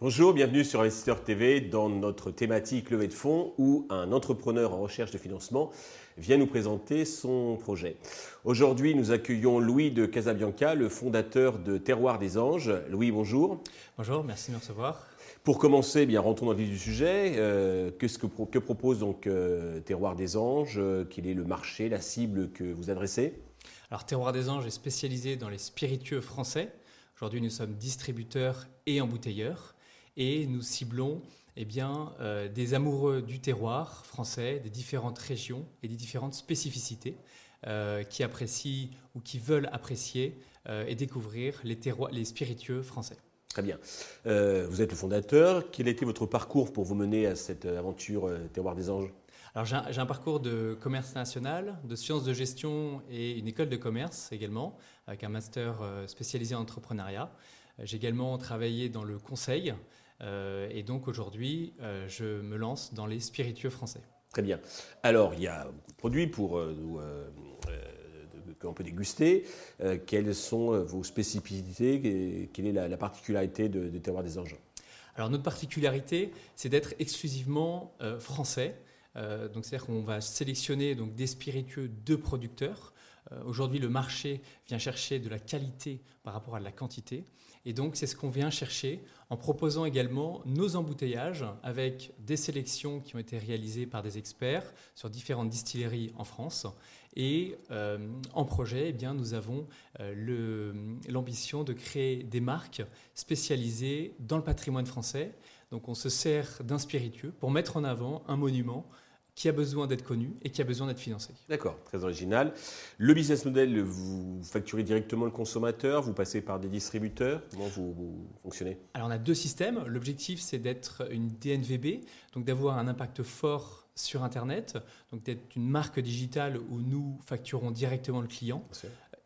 Bonjour, bienvenue sur Investisseur TV dans notre thématique levée de fonds où un entrepreneur en recherche de financement vient nous présenter son projet. Aujourd'hui, nous accueillons Louis de Casabianca, le fondateur de Terroir des Anges. Louis, bonjour. Bonjour, merci de me recevoir. Pour commencer, eh bien, rentrons dans le vif du sujet. Euh, que, que, propose donc euh, Terroir des Anges Quel est le marché, la cible que vous adressez? Alors, Terroir des Anges est spécialisé dans les spiritueux français. Aujourd'hui, nous sommes distributeurs et embouteilleurs et nous ciblons eh bien, euh, des amoureux du terroir français, des différentes régions et des différentes spécificités euh, qui apprécient ou qui veulent apprécier euh, et découvrir les, les spiritueux français. Très bien. vous êtes le fondateur. Quel a été votre parcours pour vous mener à cette aventure Terroir des Anges? Alors j'ai un, parcours de commerce national, de sciences de gestion et une école de commerce également, avec un master spécialisé en entrepreneuriat. J'ai également travaillé dans le conseil, euh, et donc aujourd'hui, euh, je me lance dans les spiritueux français. Très bien. Alors, il y a de produits pour qu'on peut déguster. quelles sont vos spécificités Quelle est la, particularité de, Terroir des Anges Alors, notre particularité, c'est d'être exclusivement français. donc, c'est-à-dire qu'on va sélectionner donc, des spiritueux de producteurs. Aujourd'hui, le marché vient chercher de la qualité par rapport à la quantité. Et donc, c'est ce qu'on vient chercher en proposant également nos embouteillages avec des sélections qui ont été réalisées par des experts sur différentes distilleries en France. Et euh, en projet, eh bien, nous avons euh, l'ambition de créer des marques spécialisées dans le patrimoine français. Donc, on se sert d'un spiritueux pour mettre en avant un monument qui a besoin d'être connu et qui a besoin d'être financé. D'accord, très original. Le business model, vous facturez directement le consommateur, vous passez par des distributeurs, comment vous, fonctionnez? Alors on a deux systèmes. L'objectif c'est d'être une DNVB, donc d'avoir un impact fort sur Internet, donc d'être une marque digitale où nous facturons directement le client.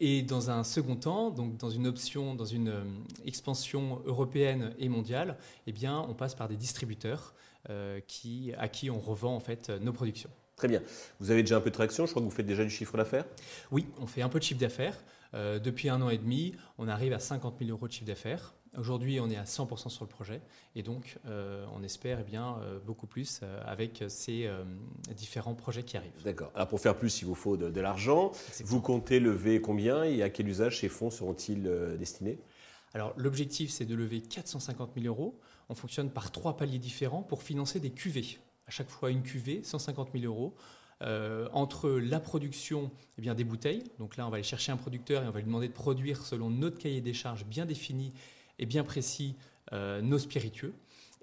Et dans un second temps, donc dans une option, dans une euh, expansion européenne et mondiale, eh bien, on passe par des distributeurs euh, qui, à qui on revend en fait nos productions. Très bien. Vous avez déjà un peu de traction, je crois que vous faites déjà du chiffre d'affaires? Oui, on fait un peu de chiffre d'affaires. Euh, depuis un an et demi, on arrive à 50 000 euros de chiffre d'affaires. Aujourd'hui, on est à 100% sur le projet et donc euh, on espère eh bien, beaucoup plus avec ces différents projets qui arrivent. D'accord. Alors pour faire plus, il vous faut de, de l'argent. Vous comptez lever combien et à quel usage ces fonds seront-ils destinés? Alors l'objectif, c'est de lever 450 000 euros. On fonctionne par trois paliers différents pour financer des cuvées. À chaque fois une cuvée, 150 000 euros. Euh, entre la production eh bien, des bouteilles, donc là on va aller chercher un producteur et on va lui demander de produire selon notre cahier des charges bien défini et bien précis euh, nos spiritueux.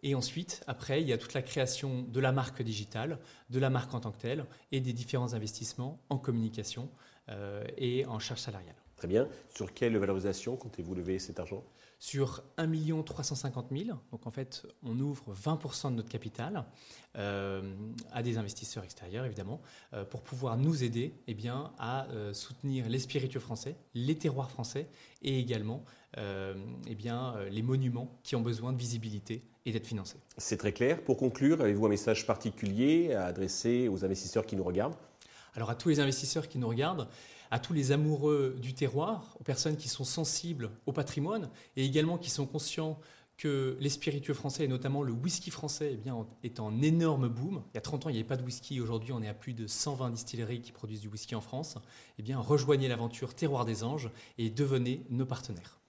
Et ensuite, après, il y a toute la création de la marque digitale, de la marque en tant que telle, et des différents investissements en communication euh, et en charge salariale. Très bien. Sur quelle valorisation comptez-vous lever cet argent? Sur 1 350 000. Donc en fait, on ouvre 20% de notre capital euh, à des investisseurs extérieurs, évidemment, euh, pour pouvoir nous aider eh bien, à euh, soutenir les spiritueux français, les terroirs français et également eh bien, les monuments qui ont besoin de visibilité et d'être financés. C'est très clair. Pour conclure, avez-vous un message particulier à adresser aux investisseurs qui nous regardent? Alors à tous les investisseurs qui nous regardent, à tous les amoureux du terroir, aux personnes qui sont sensibles au patrimoine et également qui sont conscients que les spiritueux français, et notamment le whisky français, eh bien, est en énorme boom. Il y a 30 ans, il n'y avait pas de whisky. Aujourd'hui, on est à plus de 120 distilleries qui produisent du whisky en France. Eh bien, rejoignez l'aventure Terroir des Anges et devenez nos partenaires.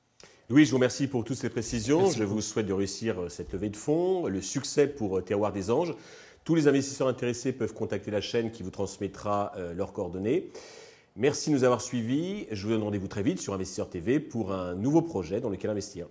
Louis, je vous remercie pour toutes ces précisions. je vous souhaite de réussir euh, cette levée de fonds, le succès pour euh, Terroir des Anges. Tous les investisseurs intéressés peuvent contacter la chaîne qui vous transmettra euh, leurs coordonnées. Merci de nous avoir suivis. Je vous donne rendez-vous très vite sur Investisseur TV pour un nouveau projet dans lequel investir.